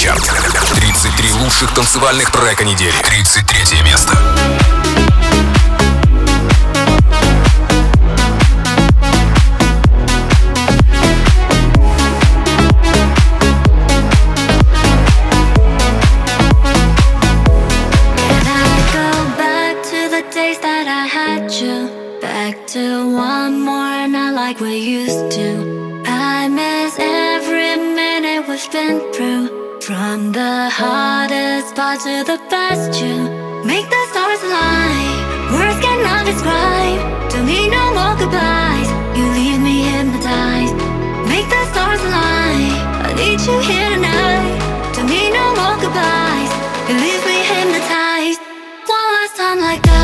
Суперчарт. 33 лучших танцевальных трека недели. 33 место. To the best you make the stars align. Words cannot describe. Don't need no more goodbyes. You leave me hypnotized. Make the stars align. I need you here tonight. Don't need no more goodbyes. You leave me hypnotized. One last time like that.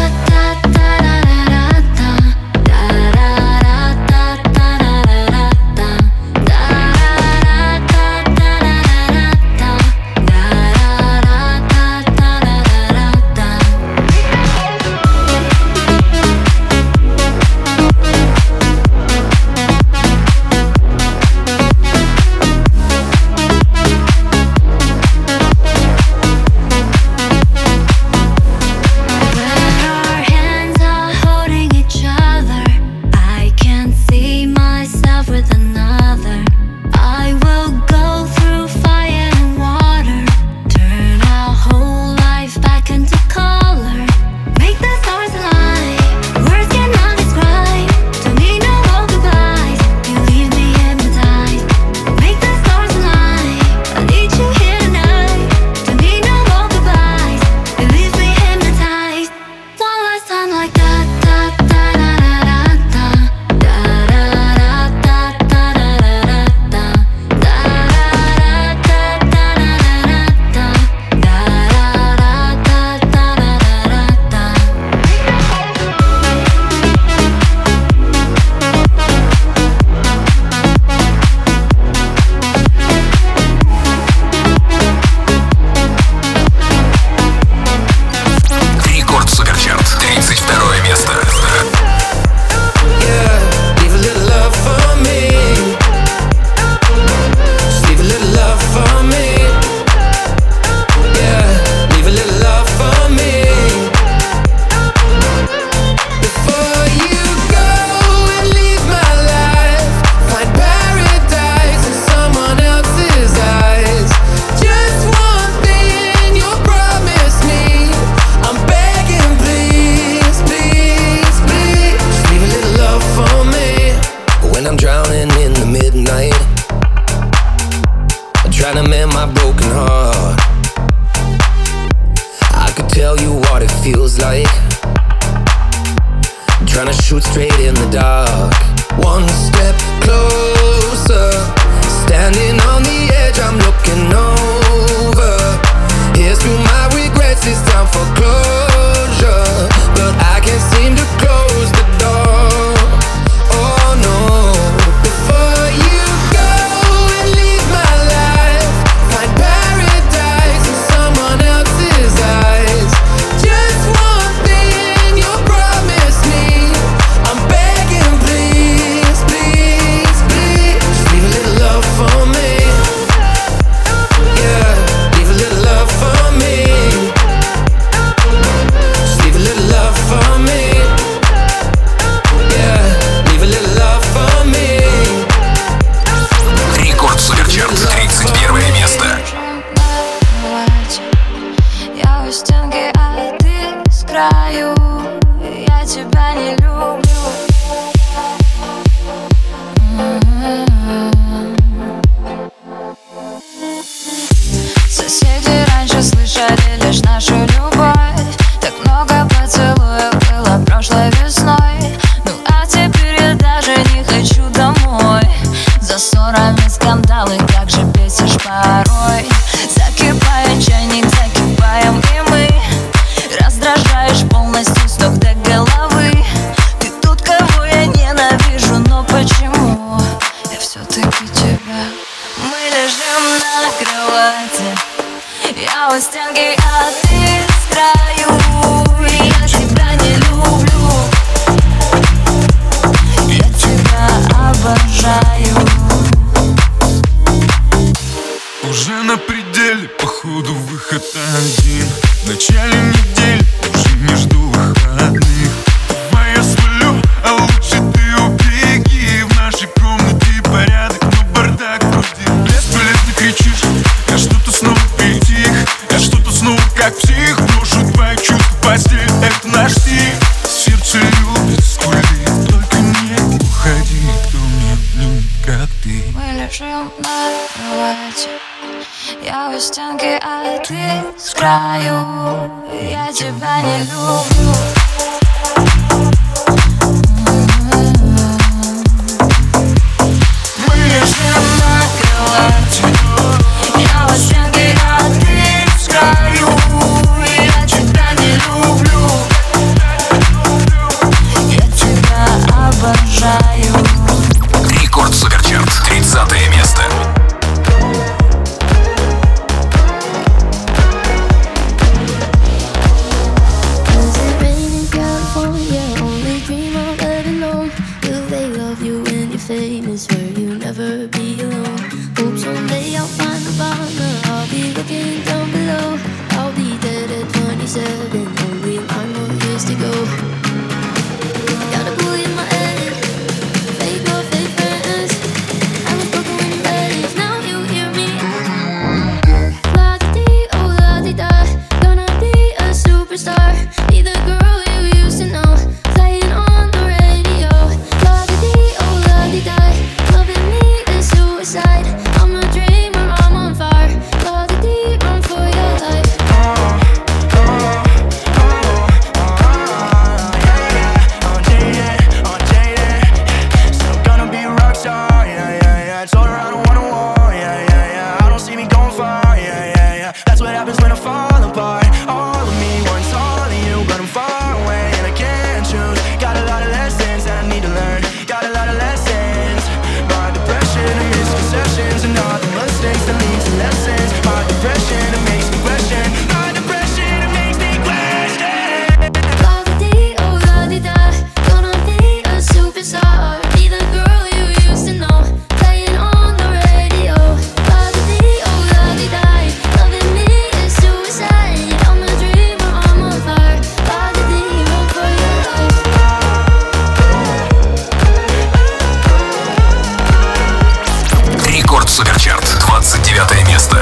Суперчарт, 29 место.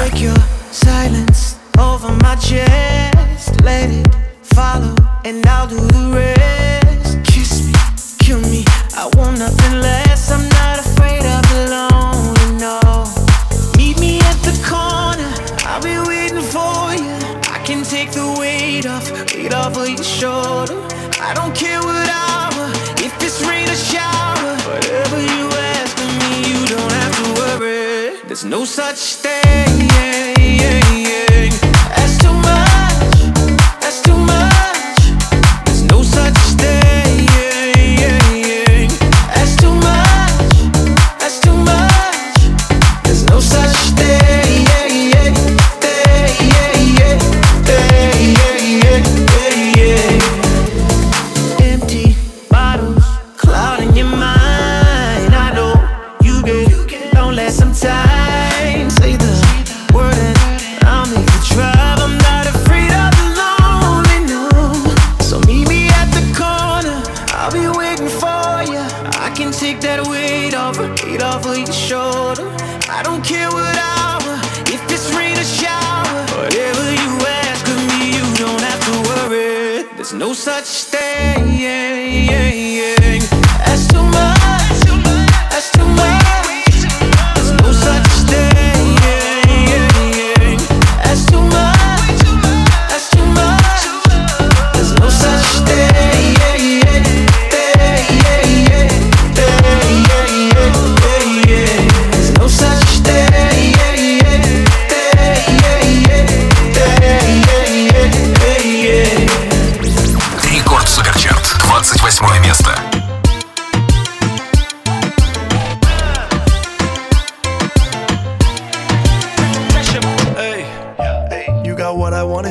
Silence over my chest, let it follow, and I'll do the rest. Kiss me, kill me, I want nothing less. I'm such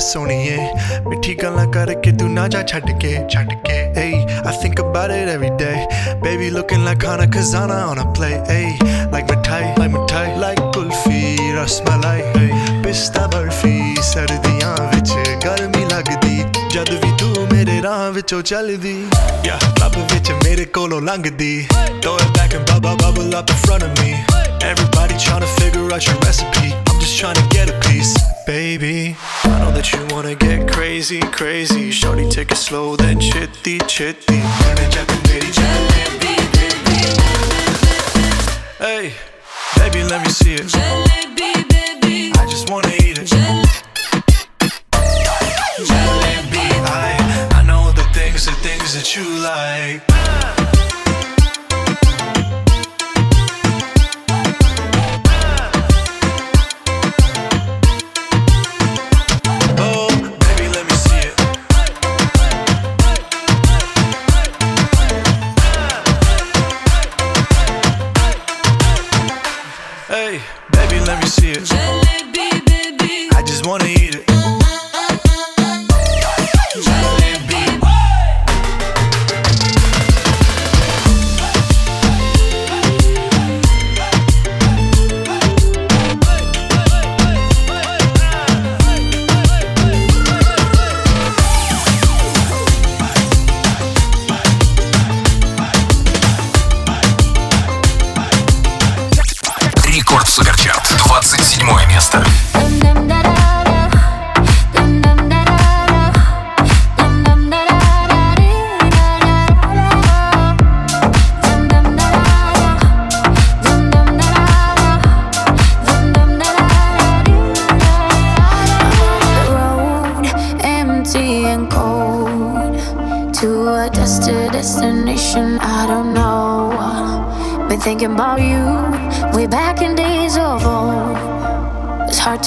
ਸੋਣੀਏ ਮਿੱਠੀ ਗੱਲਾਂ ਕਰਕੇ ਤੂੰ ਨਾ ਜਾ ਛੱਡ ਕੇ ਛੱਡ ਕੇ ਏ I think about it every day baby looking like Khana Khazana on a play A like mithai like mithai like kulfi rasmalai ਏ ਪਿਸਤਾ ਬਰਫੀ ਸਰਦੀਆਂ ਵਿੱਚ ਗਰਮੀ ਲੱਗਦੀ ਜਦ ਵੀ ਤੂੰ ਮੇਰੇ ਰਾਹ ਵਿੱਚੋਂ ਚੱਲਦੀ ਯਾ ਲੱਭ ਵਿੱਚ ਮੇਰੇ ਕੋਲੋਂ ਲੰਘਦੀ throw it back and bubble bubble up in front of me everybody trying to figure out your recipe just trying to get a piece, baby. I know that you wanna get crazy, crazy. Shorty, take it slow, then chitty, chitty. Hey, baby, let me see it. Baby. I just wanna eat it. Jalebi. I, I know the things, the things that you like.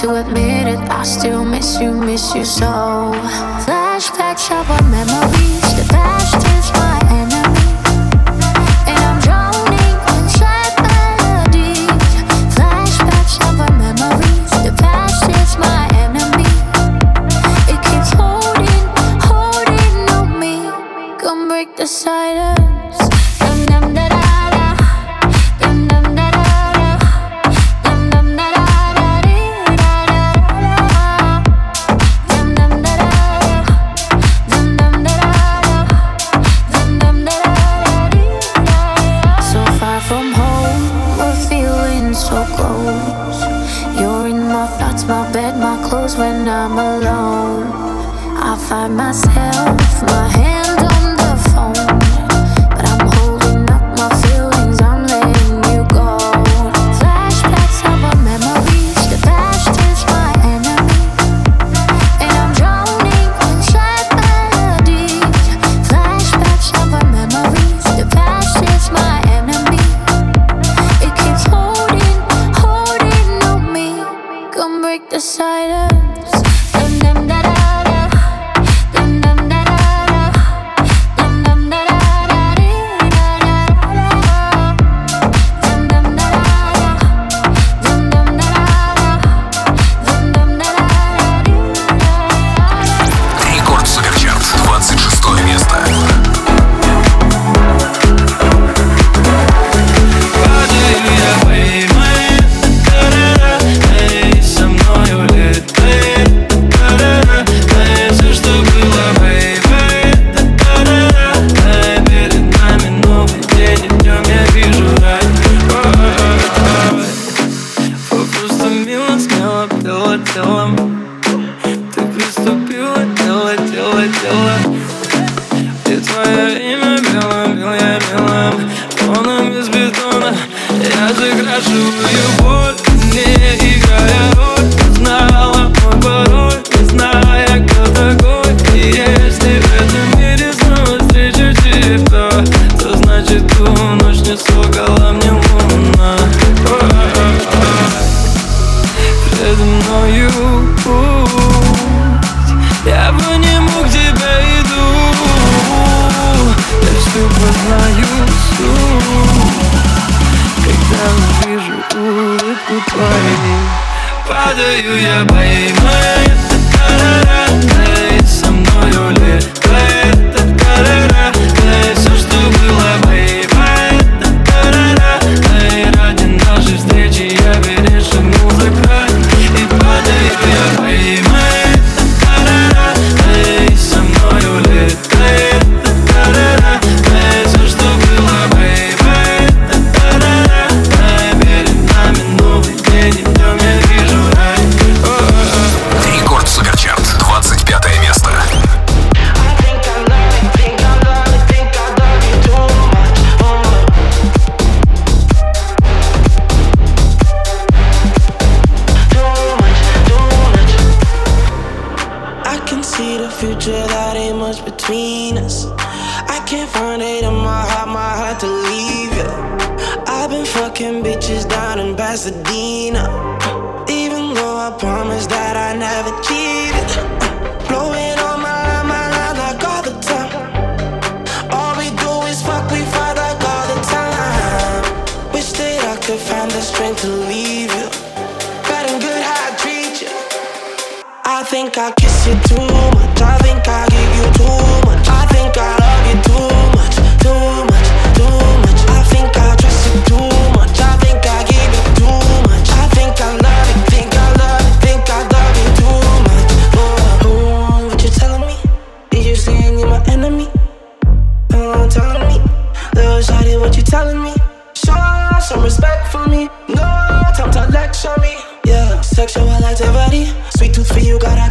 to admit it. I still miss you, miss you so. between us. I can't find it in my heart, my heart to leave you. I've been fucking bitches down in Pasadena. Even though I promised that I never cheated. Blowing on my line, my line like all the time. All we do is fuck, we fight like all the time. Wish that I could find the strength to leave you. Better good how I treat you. I think I kiss you too much. I you gotta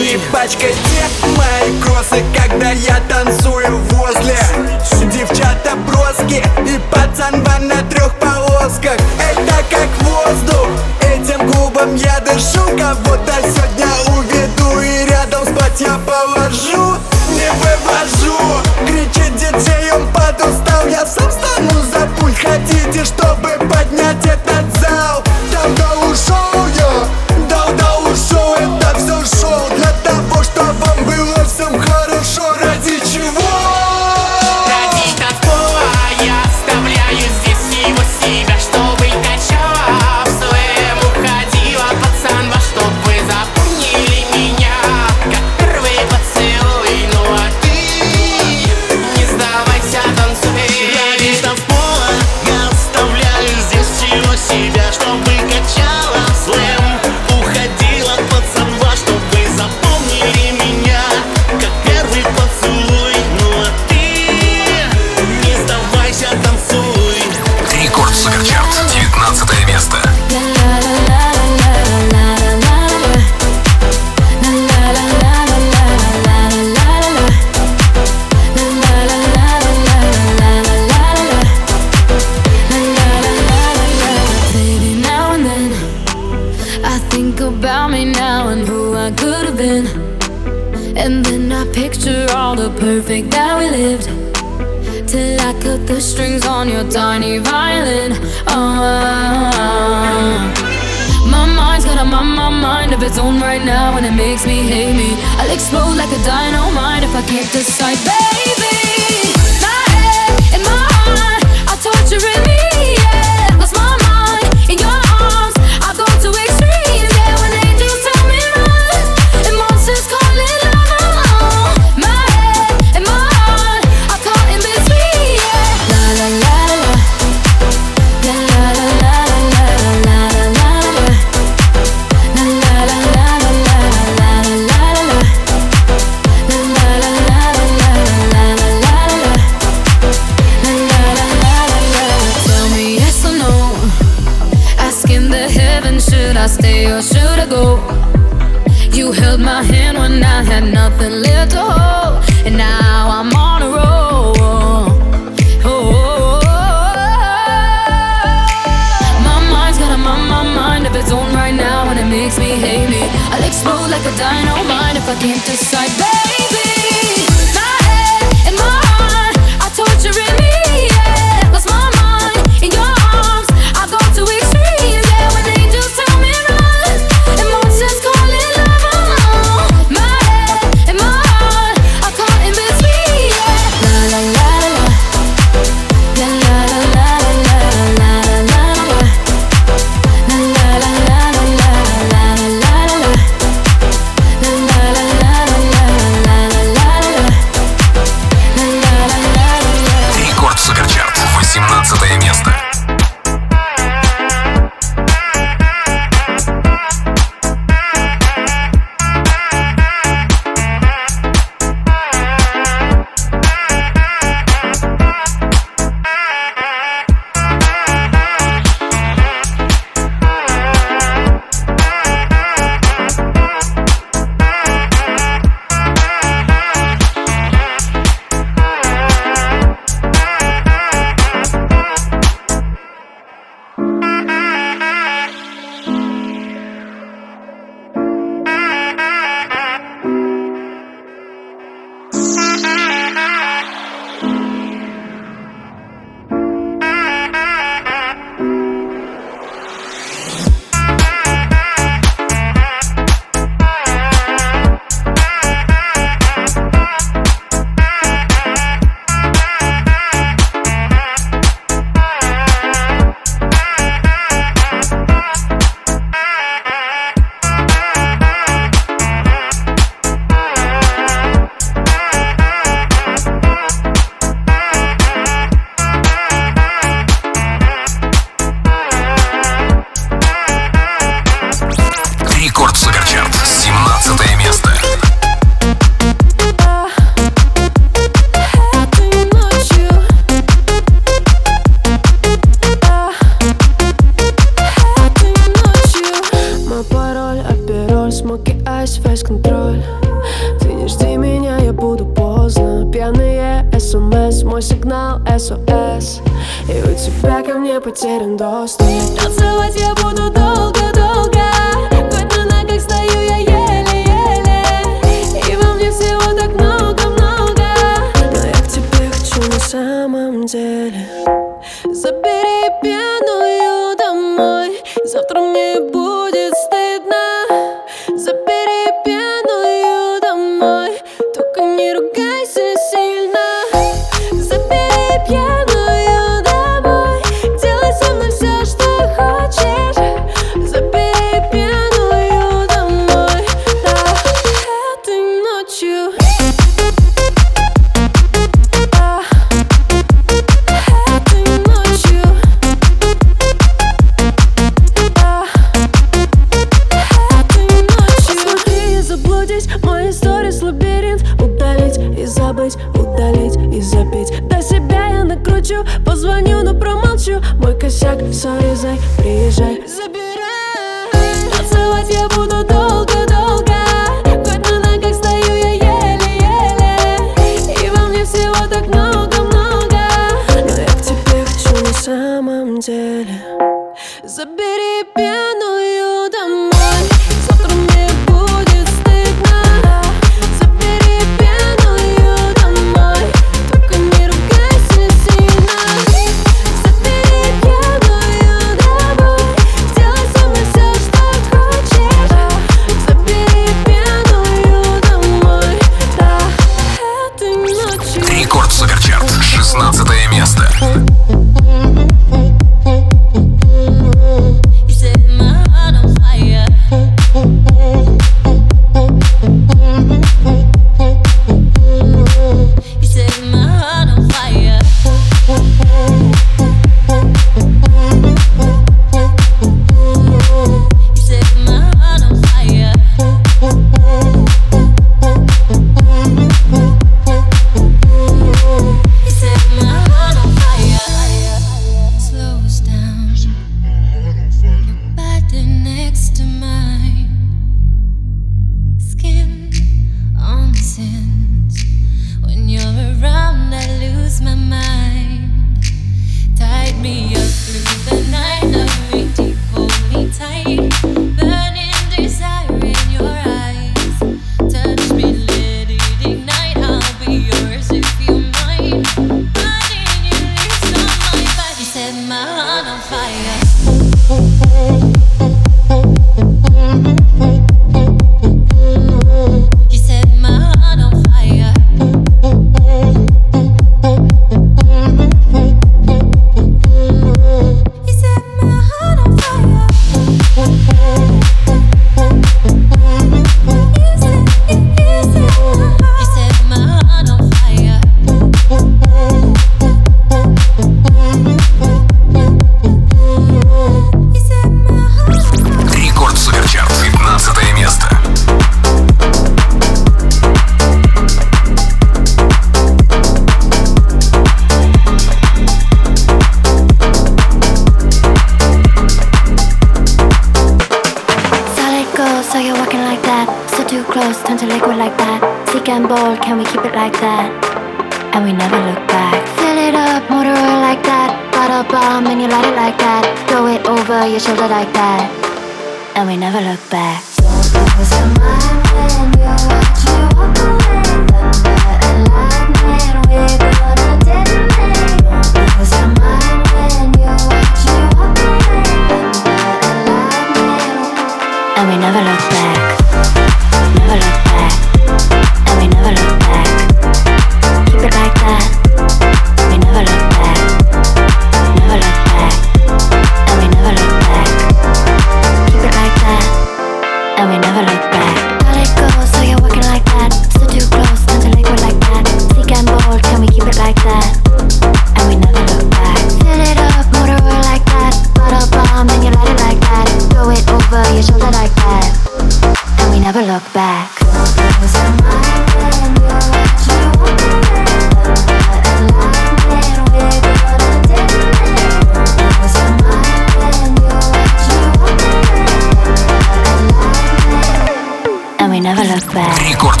Рекорд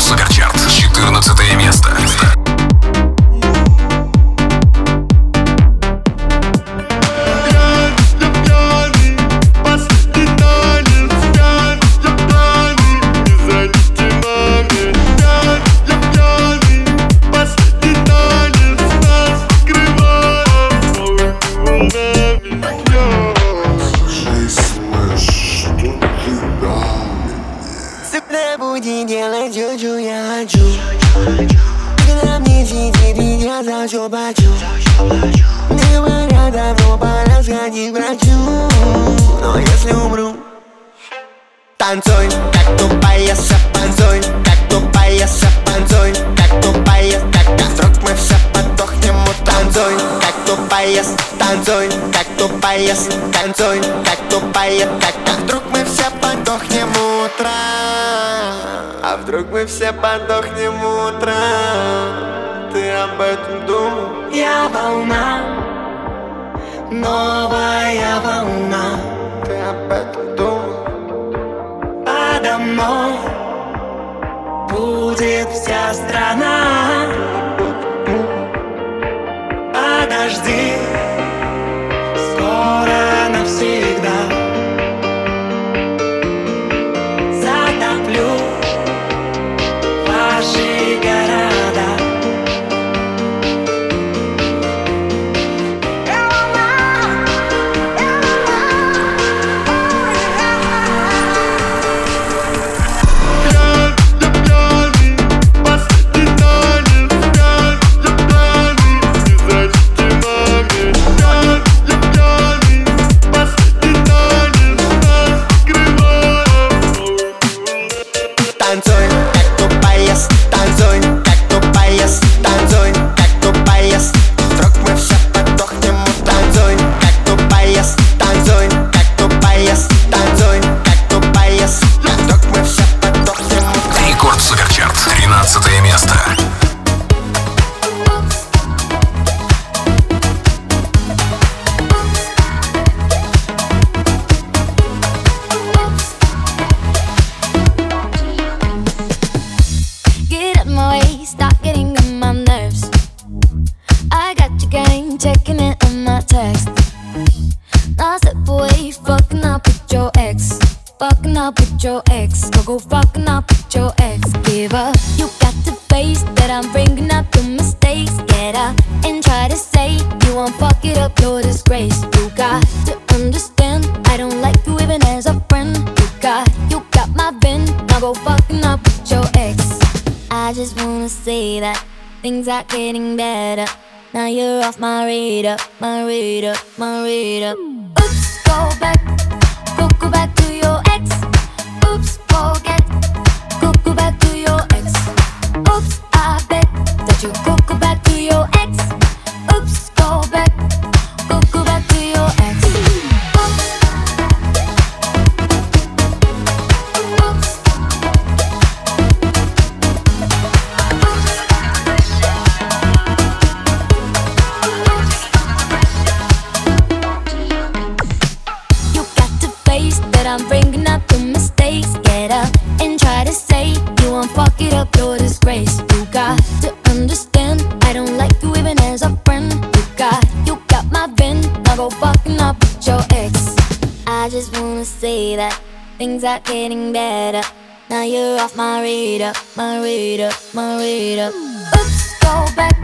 things are getting better. Now you're off my radar, my radar, my radar. Oops, go back.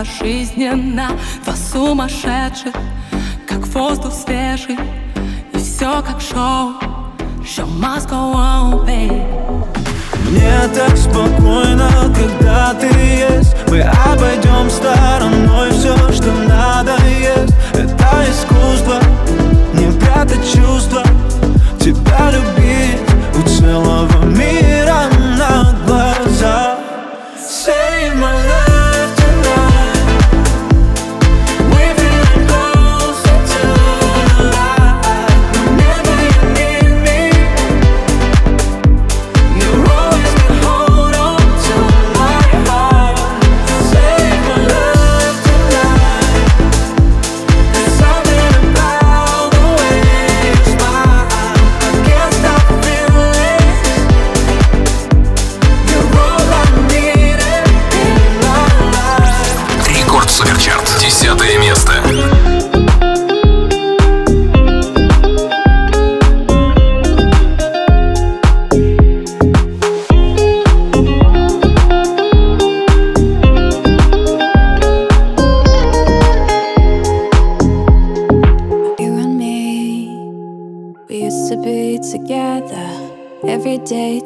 пожизненно.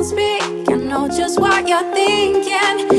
don't speak. I know just what you're thinking.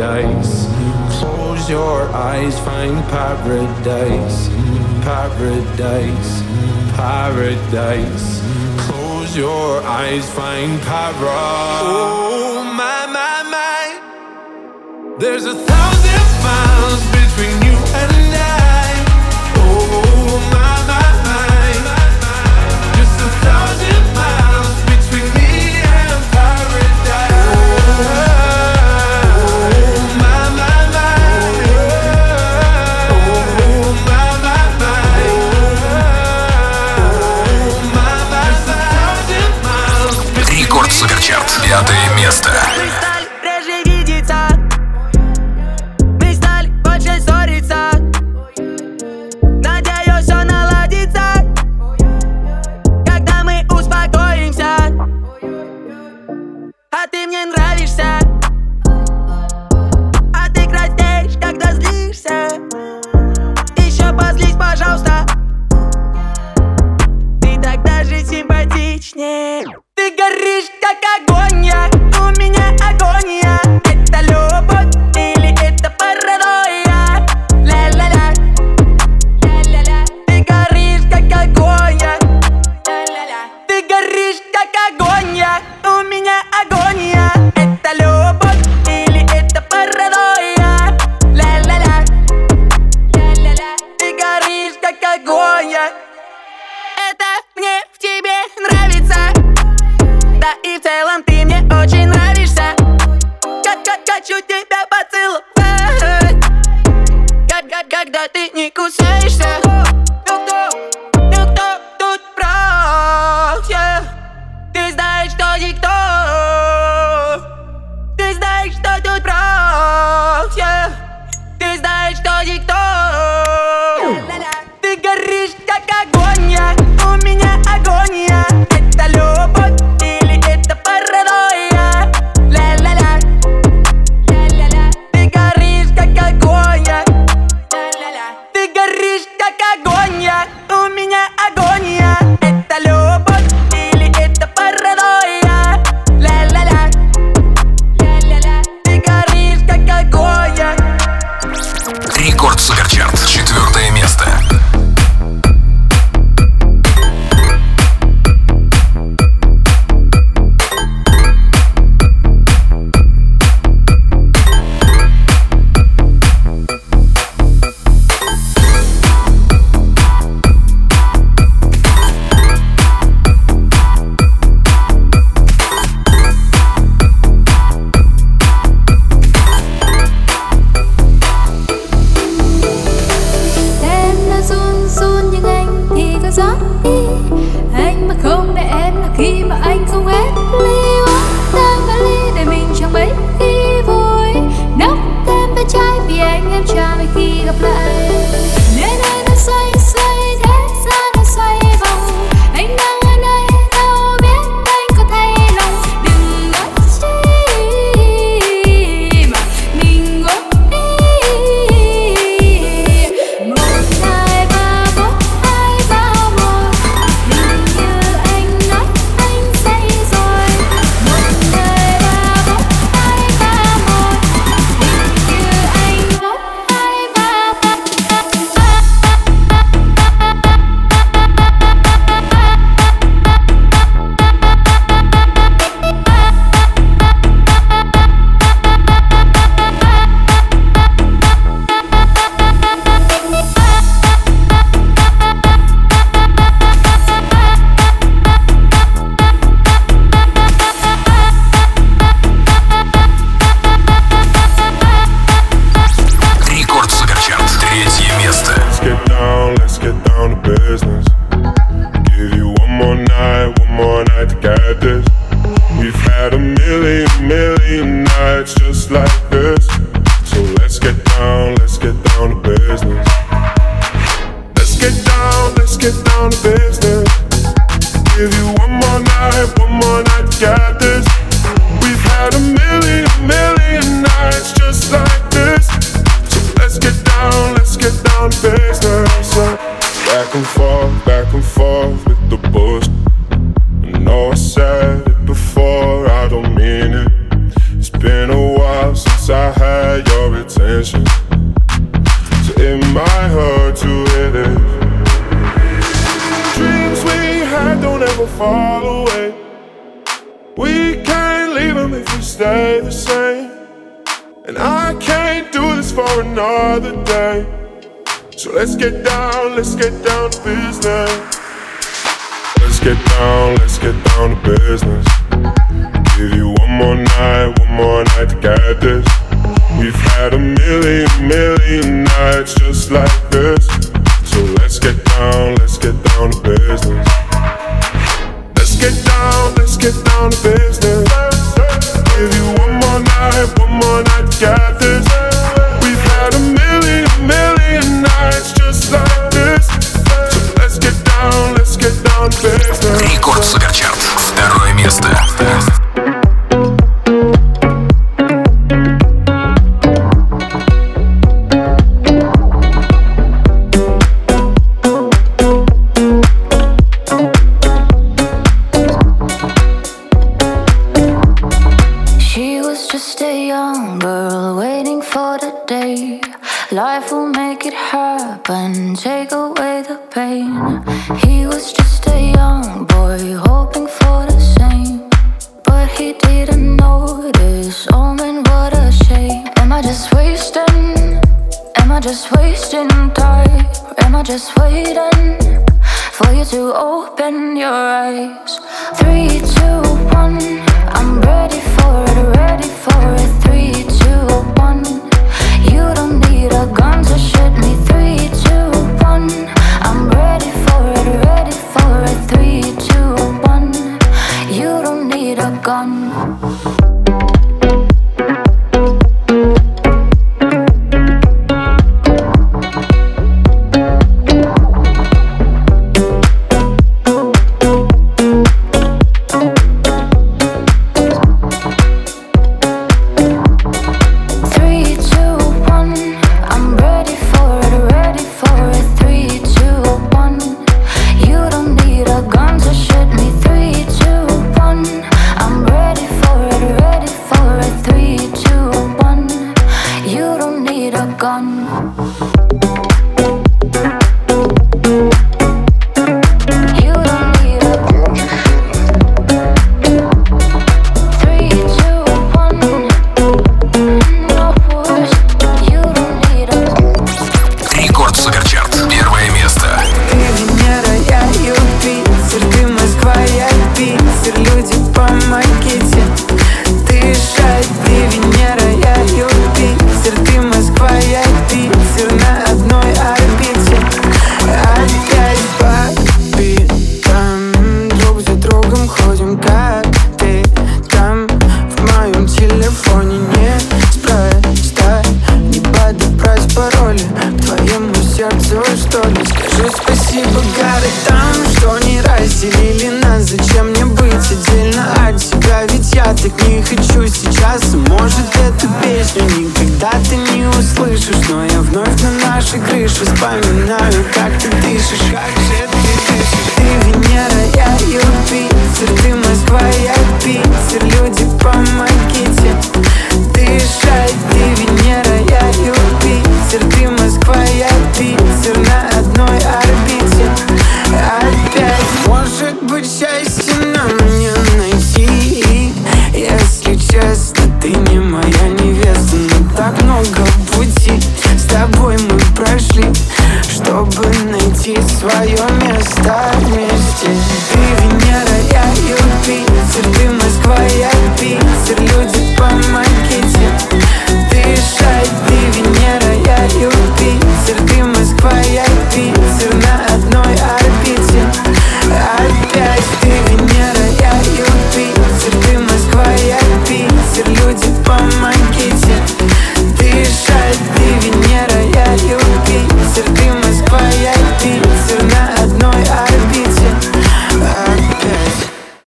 paradise. Close your eyes, find paradise. Paradise, paradise. Close your eyes, find paradise. Oh, my, my, my. There's a thousand miles between you and I. Oh, my. девятое место.